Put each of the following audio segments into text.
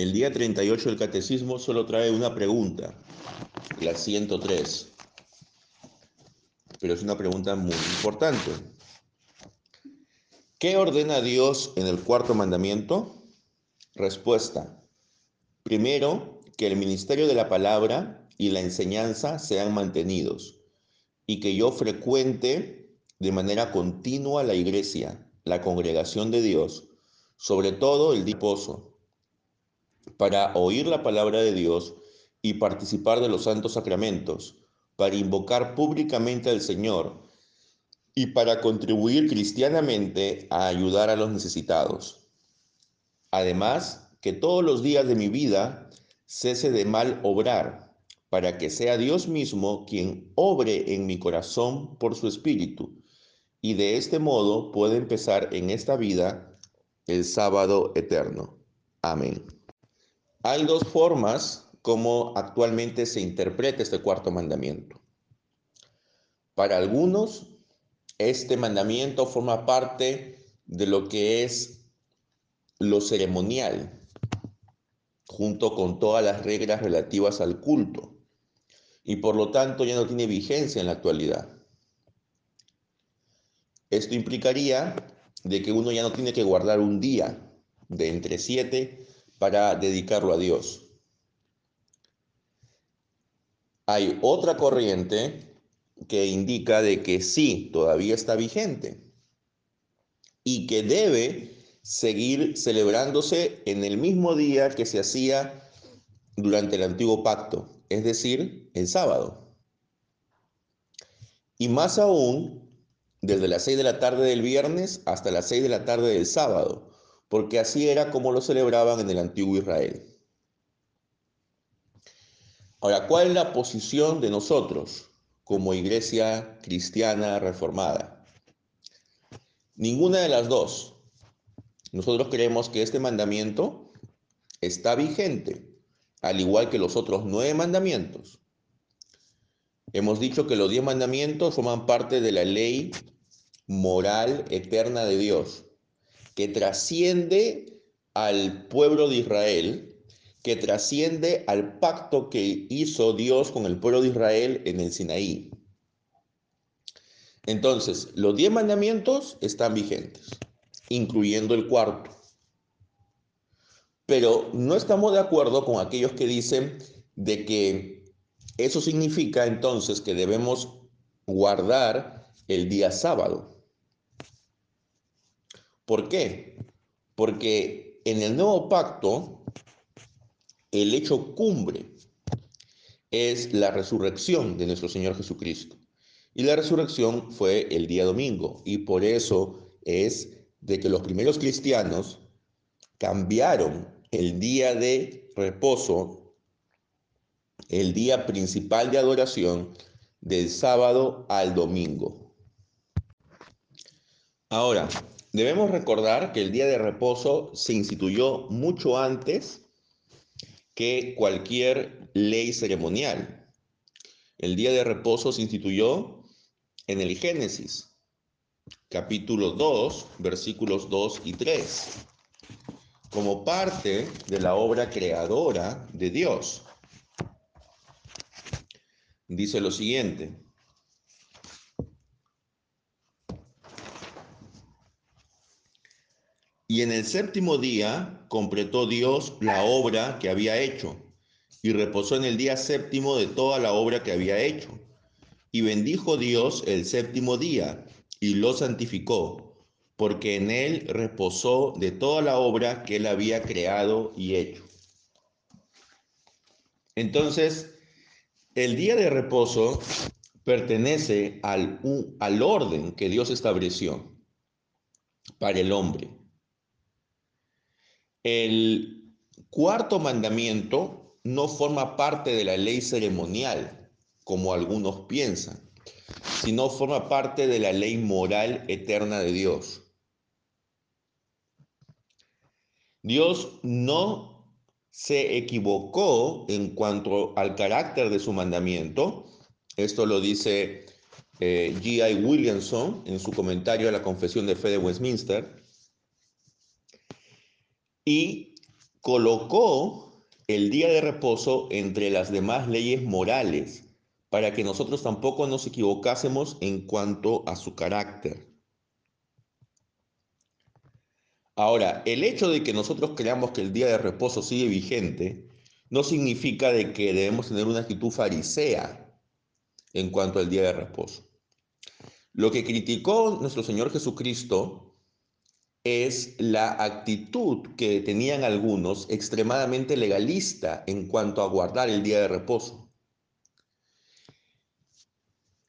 El día 38 del catecismo solo trae una pregunta, la 103, pero es una pregunta muy importante. ¿Qué ordena Dios en el cuarto mandamiento? Respuesta. Primero, que el ministerio de la palabra y la enseñanza sean mantenidos y que yo frecuente de manera continua la iglesia, la congregación de Dios, sobre todo el diposo para oír la palabra de Dios y participar de los santos sacramentos, para invocar públicamente al Señor y para contribuir cristianamente a ayudar a los necesitados. Además, que todos los días de mi vida cese de mal obrar, para que sea Dios mismo quien obre en mi corazón por su espíritu, y de este modo pueda empezar en esta vida el sábado eterno. Amén. Hay dos formas como actualmente se interpreta este cuarto mandamiento. Para algunos, este mandamiento forma parte de lo que es lo ceremonial, junto con todas las reglas relativas al culto, y por lo tanto ya no tiene vigencia en la actualidad. Esto implicaría de que uno ya no tiene que guardar un día de entre siete para dedicarlo a Dios. Hay otra corriente que indica de que sí, todavía está vigente y que debe seguir celebrándose en el mismo día que se hacía durante el antiguo pacto, es decir, el sábado. Y más aún, desde las 6 de la tarde del viernes hasta las 6 de la tarde del sábado, porque así era como lo celebraban en el antiguo Israel. Ahora, ¿cuál es la posición de nosotros como iglesia cristiana reformada? Ninguna de las dos. Nosotros creemos que este mandamiento está vigente, al igual que los otros nueve mandamientos. Hemos dicho que los diez mandamientos forman parte de la ley moral eterna de Dios que trasciende al pueblo de Israel, que trasciende al pacto que hizo Dios con el pueblo de Israel en el Sinaí. Entonces, los diez mandamientos están vigentes, incluyendo el cuarto. Pero no estamos de acuerdo con aquellos que dicen de que eso significa entonces que debemos guardar el día sábado. ¿Por qué? Porque en el nuevo pacto, el hecho cumbre es la resurrección de nuestro Señor Jesucristo. Y la resurrección fue el día domingo. Y por eso es de que los primeros cristianos cambiaron el día de reposo, el día principal de adoración, del sábado al domingo. Ahora, Debemos recordar que el día de reposo se instituyó mucho antes que cualquier ley ceremonial. El día de reposo se instituyó en el Génesis, capítulo 2, versículos 2 y 3, como parte de la obra creadora de Dios. Dice lo siguiente, Y en el séptimo día completó Dios la obra que había hecho, y reposó en el día séptimo de toda la obra que había hecho. Y bendijo Dios el séptimo día, y lo santificó, porque en él reposó de toda la obra que él había creado y hecho. Entonces, el día de reposo pertenece al, al orden que Dios estableció para el hombre. El cuarto mandamiento no forma parte de la ley ceremonial, como algunos piensan, sino forma parte de la ley moral eterna de Dios. Dios no se equivocó en cuanto al carácter de su mandamiento. Esto lo dice eh, G.I. Williamson en su comentario a la Confesión de Fe de Westminster y colocó el día de reposo entre las demás leyes morales para que nosotros tampoco nos equivocásemos en cuanto a su carácter. Ahora, el hecho de que nosotros creamos que el día de reposo sigue vigente no significa de que debemos tener una actitud farisea en cuanto al día de reposo. Lo que criticó nuestro Señor Jesucristo es la actitud que tenían algunos extremadamente legalista en cuanto a guardar el día de reposo.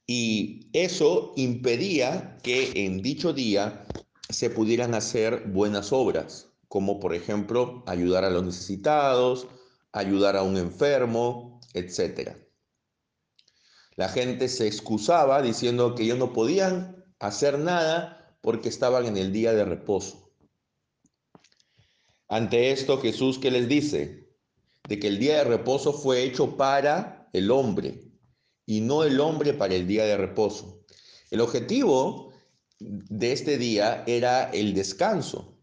Y eso impedía que en dicho día se pudieran hacer buenas obras, como por ejemplo ayudar a los necesitados, ayudar a un enfermo, etc. La gente se excusaba diciendo que ellos no podían hacer nada porque estaban en el día de reposo. Ante esto Jesús que les dice de que el día de reposo fue hecho para el hombre y no el hombre para el día de reposo. El objetivo de este día era el descanso.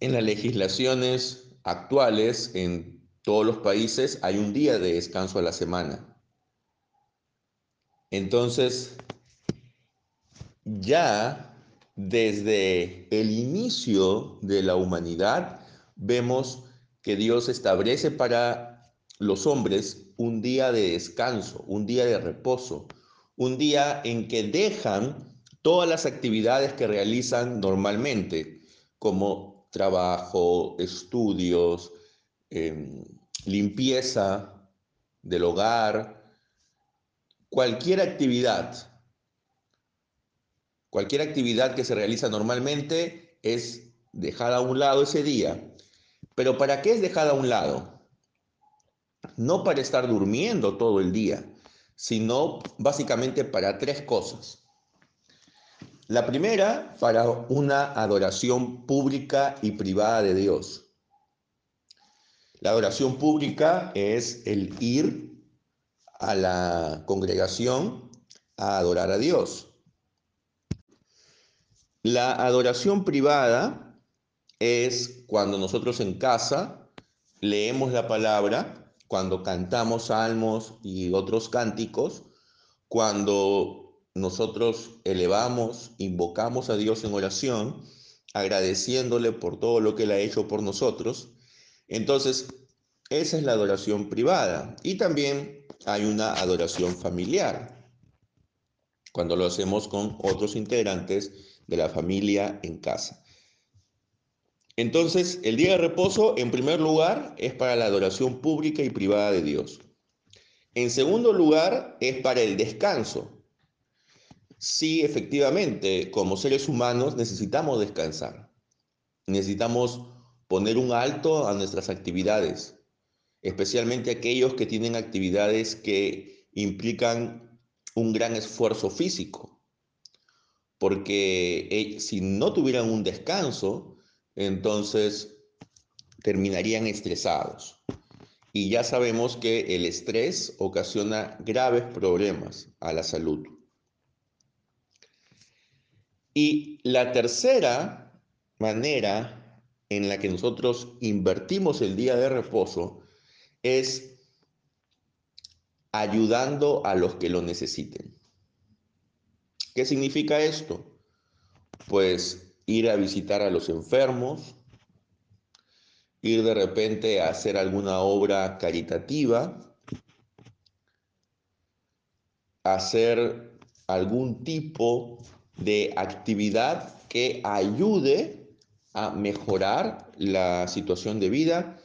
En las legislaciones actuales, en todos los países, hay un día de descanso a la semana. Entonces, ya desde el inicio de la humanidad, vemos que Dios establece para los hombres un día de descanso, un día de reposo, un día en que dejan todas las actividades que realizan normalmente, como trabajo, estudios, em, limpieza del hogar, cualquier actividad, cualquier actividad que se realiza normalmente es dejada a un lado ese día. Pero ¿para qué es dejada a un lado? no para estar durmiendo todo el día, sino básicamente para tres cosas. La primera, para una adoración pública y privada de Dios. La adoración pública es el ir a la congregación a adorar a Dios. La adoración privada es cuando nosotros en casa leemos la palabra cuando cantamos salmos y otros cánticos, cuando nosotros elevamos, invocamos a Dios en oración, agradeciéndole por todo lo que Él ha hecho por nosotros. Entonces, esa es la adoración privada. Y también hay una adoración familiar, cuando lo hacemos con otros integrantes de la familia en casa. Entonces, el día de reposo, en primer lugar, es para la adoración pública y privada de Dios. En segundo lugar, es para el descanso. Sí, efectivamente, como seres humanos necesitamos descansar. Necesitamos poner un alto a nuestras actividades, especialmente aquellos que tienen actividades que implican un gran esfuerzo físico. Porque eh, si no tuvieran un descanso, entonces terminarían estresados. Y ya sabemos que el estrés ocasiona graves problemas a la salud. Y la tercera manera en la que nosotros invertimos el día de reposo es ayudando a los que lo necesiten. ¿Qué significa esto? Pues ir a visitar a los enfermos, ir de repente a hacer alguna obra caritativa, hacer algún tipo de actividad que ayude a mejorar la situación de vida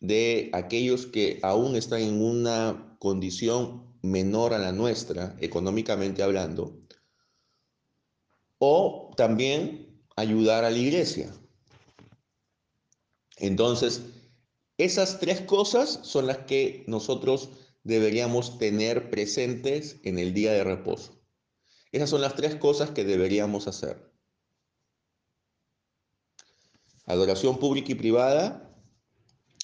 de aquellos que aún están en una condición menor a la nuestra, económicamente hablando, o también ayudar a la iglesia. Entonces, esas tres cosas son las que nosotros deberíamos tener presentes en el día de reposo. Esas son las tres cosas que deberíamos hacer. Adoración pública y privada,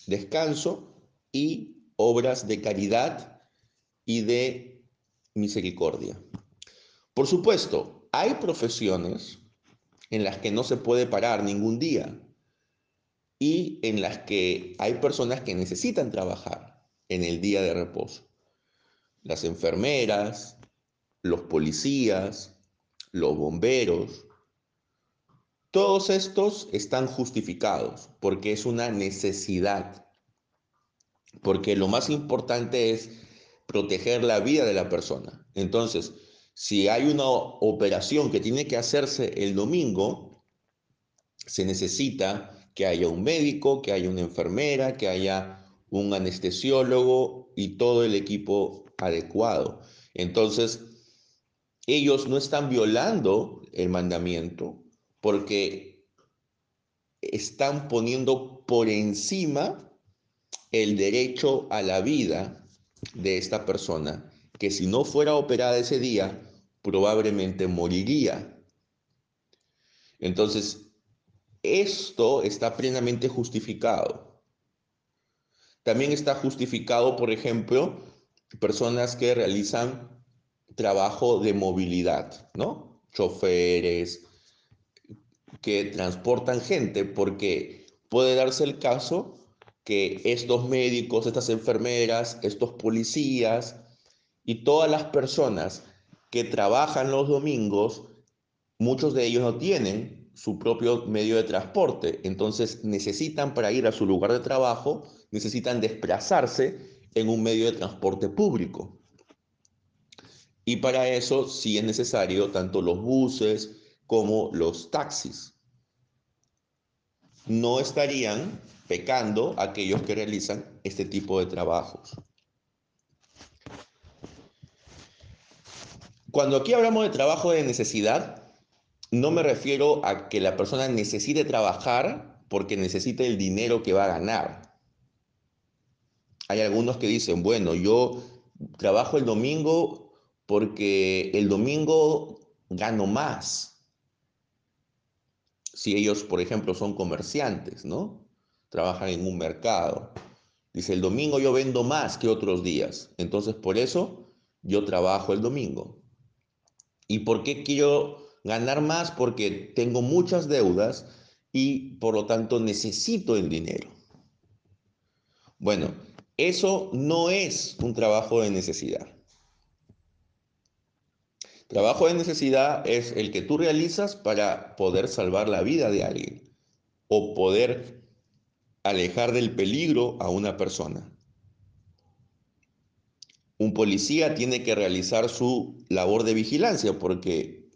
descanso y obras de caridad y de misericordia. Por supuesto, hay profesiones en las que no se puede parar ningún día. en las que hay personas que necesitan trabajar en el día de reposo. Las enfermeras, los policías, los bomberos, todos estos están justificados porque es una necesidad, porque lo más importante es proteger la vida de la persona. Entonces, si hay una operación que tiene que hacerse el domingo, se necesita que haya un médico, que haya una enfermera, que haya un anestesiólogo y todo el equipo adecuado. Entonces, ellos no están violando el mandamiento, porque están poniendo por encima el derecho a la vida de esta persona, que si no fuera operada ese día, probablemente moriría. Entonces, esto está plenamente justificado. También está justificado, por ejemplo, personas que realizan trabajo de movilidad, ¿no? Choferes, que transportan gente, porque puede darse el caso que estos médicos, estas enfermeras, estos policías y todas las personas que trabajan los domingos, muchos de ellos no tienen su propio medio de transporte, entonces necesitan para ir a su lugar de trabajo, necesitan desplazarse en un medio de transporte público. Y para eso sí es necesario tanto los buses como los taxis no estarían pecando aquellos que realizan este tipo de trabajos. Cuando aquí hablamos de trabajo de necesidad, no me refiero a que la persona necesite trabajar porque necesite el dinero que va a ganar. Hay algunos que dicen, bueno, yo trabajo el domingo porque el domingo gano más si ellos, por ejemplo, son comerciantes, ¿no? Trabajan en un mercado. Dice, el domingo yo vendo más que otros días, entonces por eso yo trabajo el domingo. ¿Y por qué quiero ganar más? Porque tengo muchas deudas y por lo tanto necesito el dinero. Bueno, eso no es un trabajo de necesidad. Trabajo de necesidad es el que tú realizas para poder salvar la vida de alguien o poder alejar del peligro a una persona. Un policía tiene que realizar su labor de vigilancia porque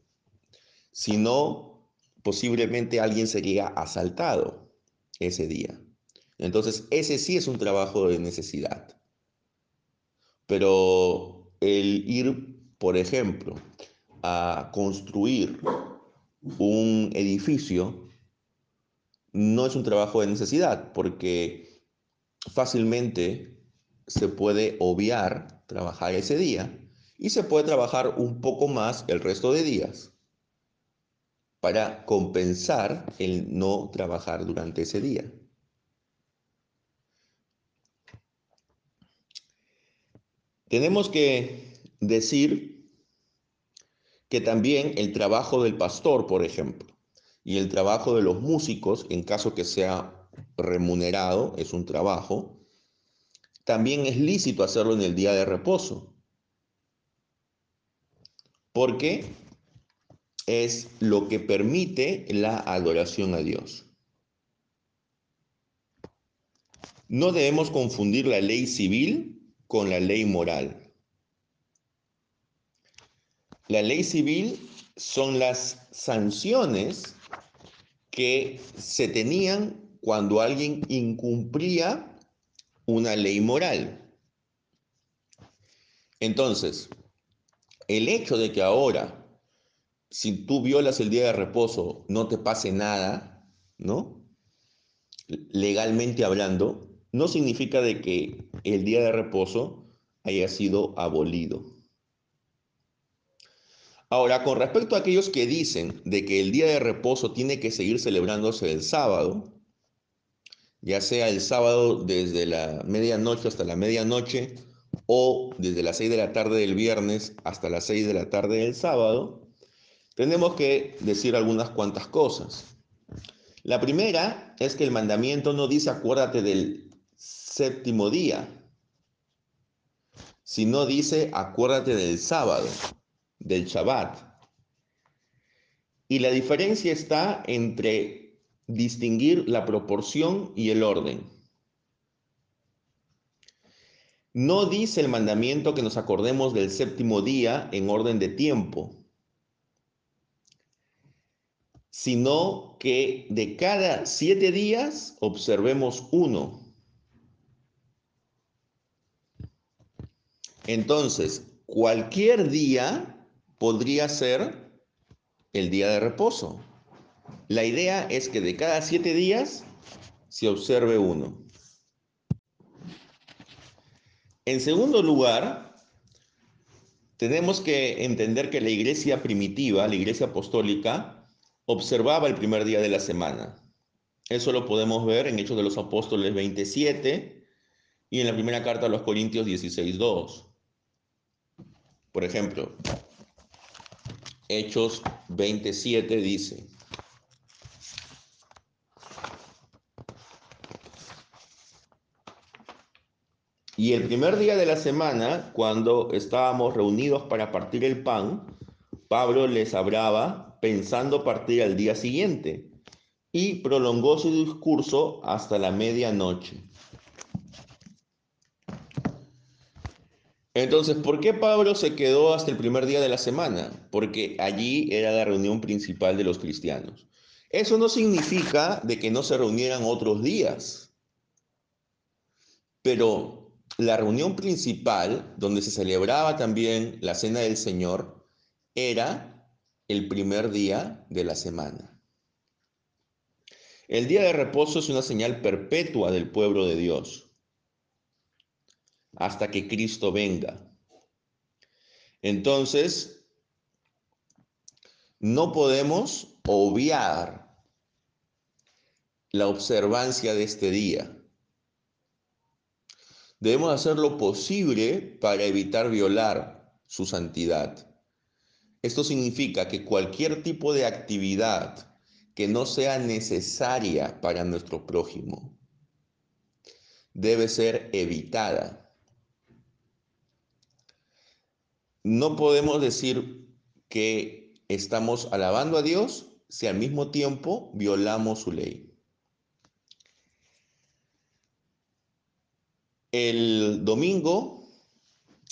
si no, posiblemente alguien sería asaltado ese día. Entonces, ese sí es un trabajo de necesidad. Pero el ir por ejemplo, a construir un edificio, no es un trabajo de necesidad, porque fácilmente se puede obviar trabajar ese día y se puede trabajar un poco más el resto de días para compensar el no trabajar durante ese día. Tenemos que decir que también el trabajo del pastor, por ejemplo, y el trabajo de los músicos, en caso que sea remunerado, es un trabajo, también es lícito hacerlo en el día de reposo. Porque es lo que permite la adoración a Dios. No debemos confundir la ley civil con la ley moral. La ley civil son las sanciones que se tenían cuando alguien incumplía una ley moral. Entonces, el hecho de que ahora, si tú violas el día de reposo, no te pase nada, ¿no? Legalmente hablando, no significa de que el día de reposo haya sido abolido. Ahora, con respecto a aquellos que dicen de que el día de reposo tiene que seguir celebrándose el sábado, ya sea el sábado desde la medianoche hasta la medianoche o desde las 6 de la tarde del viernes hasta las 6 de la tarde del sábado, tenemos que decir algunas cuantas cosas. La primera es que el mandamiento no dice acuérdate del séptimo día, sino dice acuérdate del sábado, del Shabbat. Y la diferencia está entre distinguir la proporción y el orden. No dice el mandamiento que nos acordemos del séptimo día en orden de tiempo, sino que de cada siete días observemos uno. Entonces, cualquier día podría ser el día de reposo. La idea es que de cada siete días se observe uno. En segundo lugar, tenemos que entender que la iglesia primitiva, la iglesia apostólica, observaba el primer día de la semana. Eso lo podemos ver en Hechos de los Apóstoles 27 y en la primera carta a los Corintios 16.2. Por ejemplo, Hechos 27 dice, Y el primer día de la semana, cuando estábamos reunidos para partir el pan, Pablo les hablaba pensando partir al día siguiente y prolongó su discurso hasta la medianoche. Entonces, ¿por qué Pablo se quedó hasta el primer día de la semana? Porque allí era la reunión principal de los cristianos. Eso no significa de que no se reunieran otros días, pero la reunión principal, donde se celebraba también la Cena del Señor, era el primer día de la semana. El día de reposo es una señal perpetua del pueblo de Dios, hasta que Cristo venga. Entonces, no podemos obviar la observancia de este día. Debemos hacer lo posible para evitar violar su santidad. Esto significa que cualquier tipo de actividad que no sea necesaria para nuestro prójimo debe ser evitada. No podemos decir que estamos alabando a Dios si al mismo tiempo violamos su ley. El domingo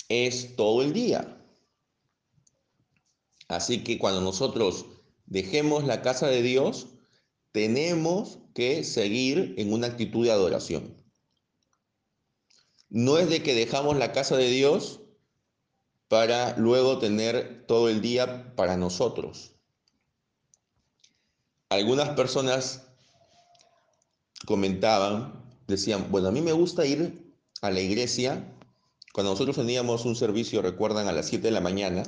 es todo el día. Así que cuando nosotros dejemos la casa de Dios, tenemos que seguir en una actitud de adoración. No es de que dejamos la casa de Dios para luego tener todo el día para nosotros. Algunas personas comentaban, decían, bueno, a mí me gusta ir a la iglesia, cuando nosotros teníamos un servicio, recuerdan, a las 7 de la mañana,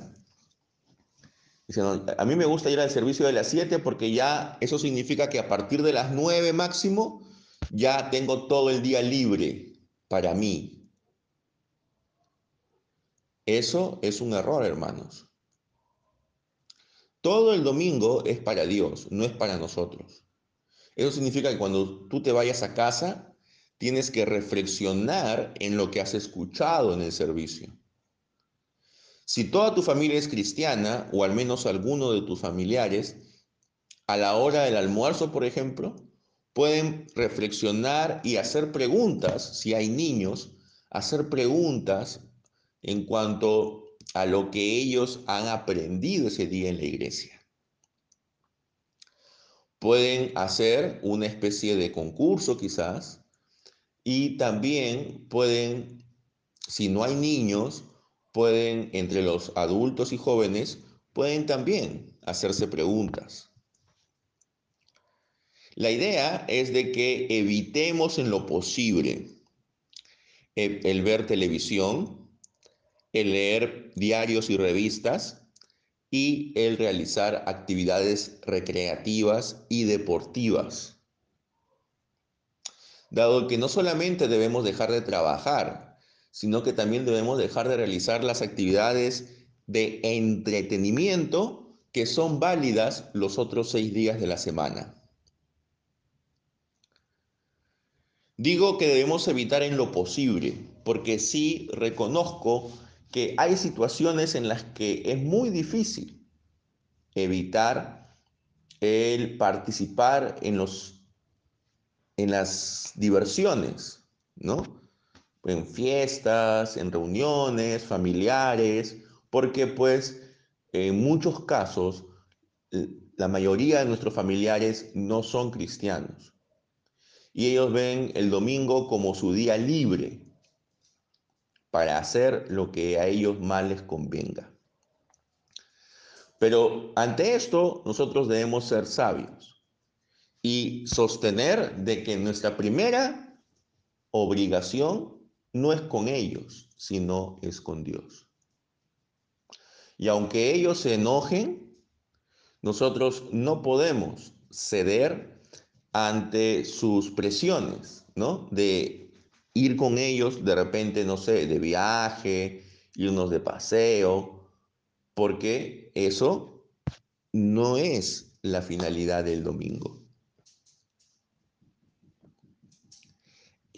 dicen, a mí me gusta ir al servicio de las 7 porque ya eso significa que a partir de las 9 máximo ya tengo todo el día libre para mí. Eso es un error, hermanos. Todo el domingo es para Dios, no es para nosotros. Eso significa que cuando tú te vayas a casa, tienes que reflexionar en lo que has escuchado en el servicio. Si toda tu familia es cristiana, o al menos alguno de tus familiares, a la hora del almuerzo, por ejemplo, pueden reflexionar y hacer preguntas, si hay niños, hacer preguntas en cuanto a lo que ellos han aprendido ese día en la iglesia. Pueden hacer una especie de concurso quizás, y también pueden, si no hay niños, pueden, entre los adultos y jóvenes, pueden también hacerse preguntas. La idea es de que evitemos en lo posible el, el ver televisión, el leer diarios y revistas y el realizar actividades recreativas y deportivas dado que no solamente debemos dejar de trabajar, sino que también debemos dejar de realizar las actividades de entretenimiento que son válidas los otros seis días de la semana. Digo que debemos evitar en lo posible, porque sí reconozco que hay situaciones en las que es muy difícil evitar el participar en los en las diversiones, ¿no? En fiestas, en reuniones familiares, porque pues en muchos casos la mayoría de nuestros familiares no son cristianos y ellos ven el domingo como su día libre para hacer lo que a ellos más les convenga. Pero ante esto nosotros debemos ser sabios y sostener de que nuestra primera obligación no es con ellos, sino es con Dios. Y aunque ellos se enojen, nosotros no podemos ceder ante sus presiones, ¿no? De ir con ellos de repente, no sé, de viaje, irnos de paseo, porque eso no es la finalidad del domingo.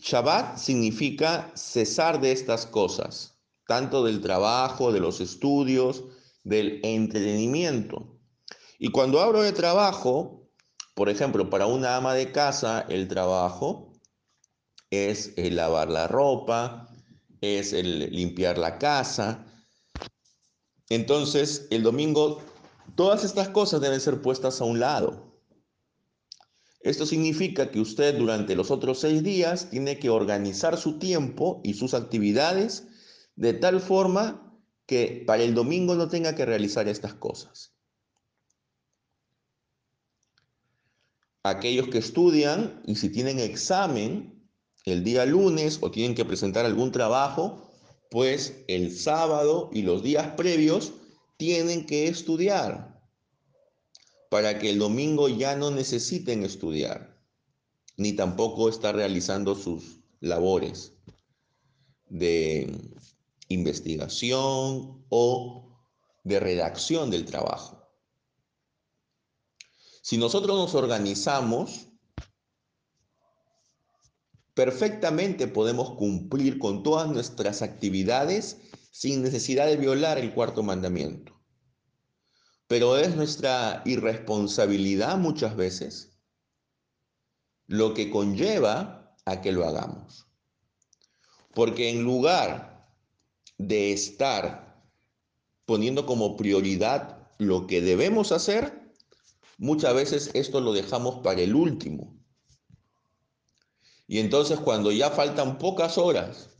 Shabbat significa cesar de estas cosas, tanto del trabajo, de los estudios, del entretenimiento. Y cuando hablo de trabajo, por ejemplo, para una ama de casa, el trabajo es el lavar la ropa, es el limpiar la casa. Entonces, el domingo, todas estas cosas deben ser puestas a un lado. Esto significa que usted durante los otros seis días tiene que organizar su tiempo y sus actividades de tal forma que para el domingo no tenga que realizar estas cosas. Aquellos que estudian y si tienen examen el día lunes o tienen que presentar algún trabajo, pues el sábado y los días previos tienen que estudiar para que el domingo ya no necesiten estudiar, ni tampoco estar realizando sus labores de investigación o de redacción del trabajo. Si nosotros nos organizamos, perfectamente podemos cumplir con todas nuestras actividades sin necesidad de violar el cuarto mandamiento pero es nuestra irresponsabilidad muchas veces lo que conlleva a que lo hagamos. Porque en lugar de estar poniendo como prioridad lo que debemos hacer, muchas veces esto lo dejamos para el último. Y entonces cuando ya faltan pocas horas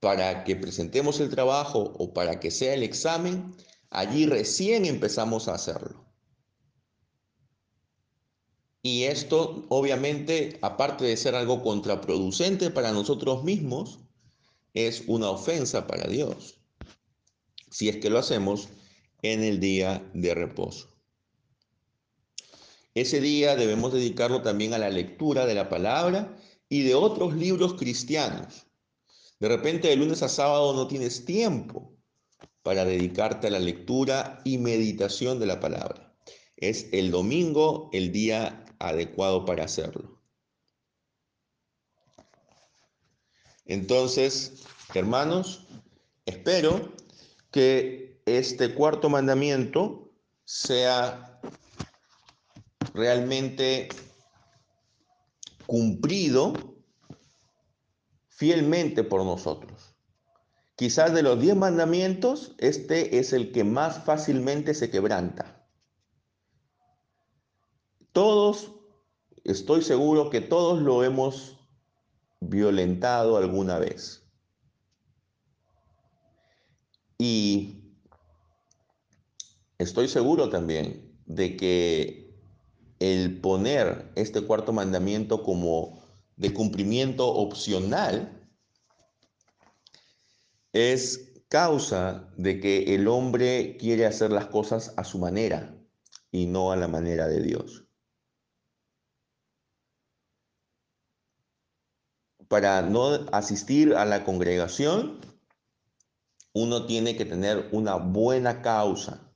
para que presentemos el trabajo o para que sea el examen, Allí recién empezamos a hacerlo. Y esto, obviamente, aparte de ser algo contraproducente para nosotros mismos, es una ofensa para Dios, si es que lo hacemos en el día de reposo. Ese día debemos dedicarlo también a la lectura de la palabra y de otros libros cristianos. De repente de lunes a sábado no tienes tiempo para dedicarte a la lectura y meditación de la palabra. Es el domingo el día adecuado para hacerlo. Entonces, hermanos, espero que este cuarto mandamiento sea realmente cumplido fielmente por nosotros. Quizás de los diez mandamientos, este es el que más fácilmente se quebranta. Todos, estoy seguro que todos lo hemos violentado alguna vez. Y estoy seguro también de que el poner este cuarto mandamiento como de cumplimiento opcional es causa de que el hombre quiere hacer las cosas a su manera y no a la manera de Dios. Para no asistir a la congregación, uno tiene que tener una buena causa.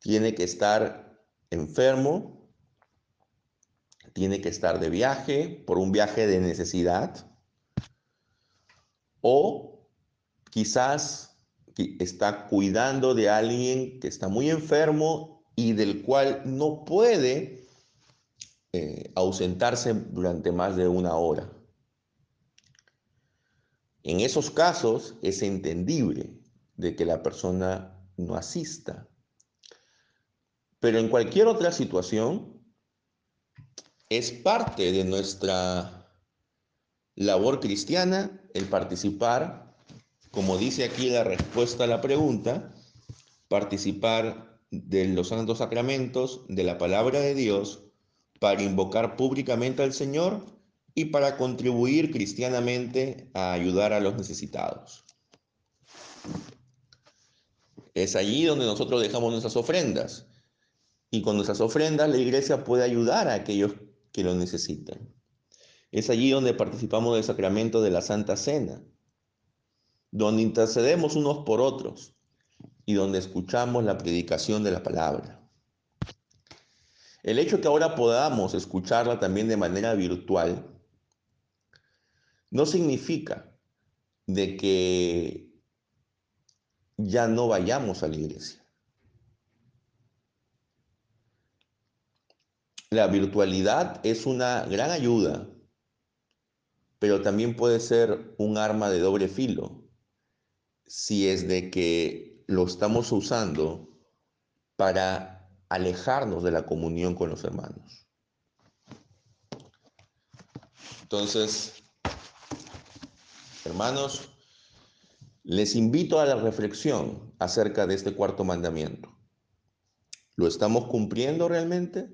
Tiene que estar enfermo, tiene que estar de viaje, por un viaje de necesidad, o quizás está cuidando de alguien que está muy enfermo y del cual no puede eh, ausentarse durante más de una hora. En esos casos es entendible de que la persona no asista. Pero en cualquier otra situación, es parte de nuestra labor cristiana el participar, como dice aquí la respuesta a la pregunta, participar de los santos sacramentos, de la palabra de Dios, para invocar públicamente al Señor y para contribuir cristianamente a ayudar a los necesitados. Es allí donde nosotros dejamos nuestras ofrendas. Y con nuestras ofrendas la iglesia puede ayudar a aquellos que lo necesitan. Es allí donde participamos del sacramento de la Santa Cena, donde intercedemos unos por otros y donde escuchamos la predicación de la palabra. El hecho que ahora podamos escucharla también de manera virtual no significa de que ya no vayamos a la iglesia. La virtualidad es una gran ayuda pero también puede ser un arma de doble filo si es de que lo estamos usando para alejarnos de la comunión con los hermanos. Entonces, hermanos, les invito a la reflexión acerca de este cuarto mandamiento. ¿Lo estamos cumpliendo realmente?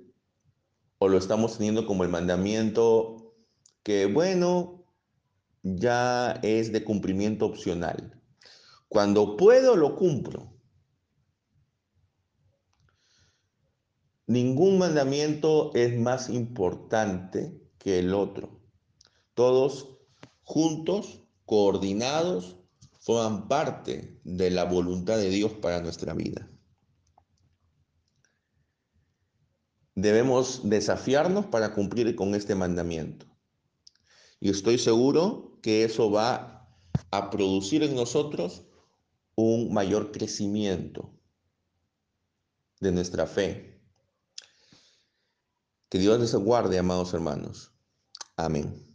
¿O lo estamos teniendo como el mandamiento que, bueno, ya es de cumplimiento opcional. Cuando puedo, lo cumplo. Ningún mandamiento es más importante que el otro. Todos juntos, coordinados, forman parte de la voluntad de Dios para nuestra vida. Debemos desafiarnos para cumplir con este mandamiento. Y estoy seguro que eso va a producir en nosotros un mayor crecimiento de nuestra fe. Que Dios les guarde, amados hermanos. Amén.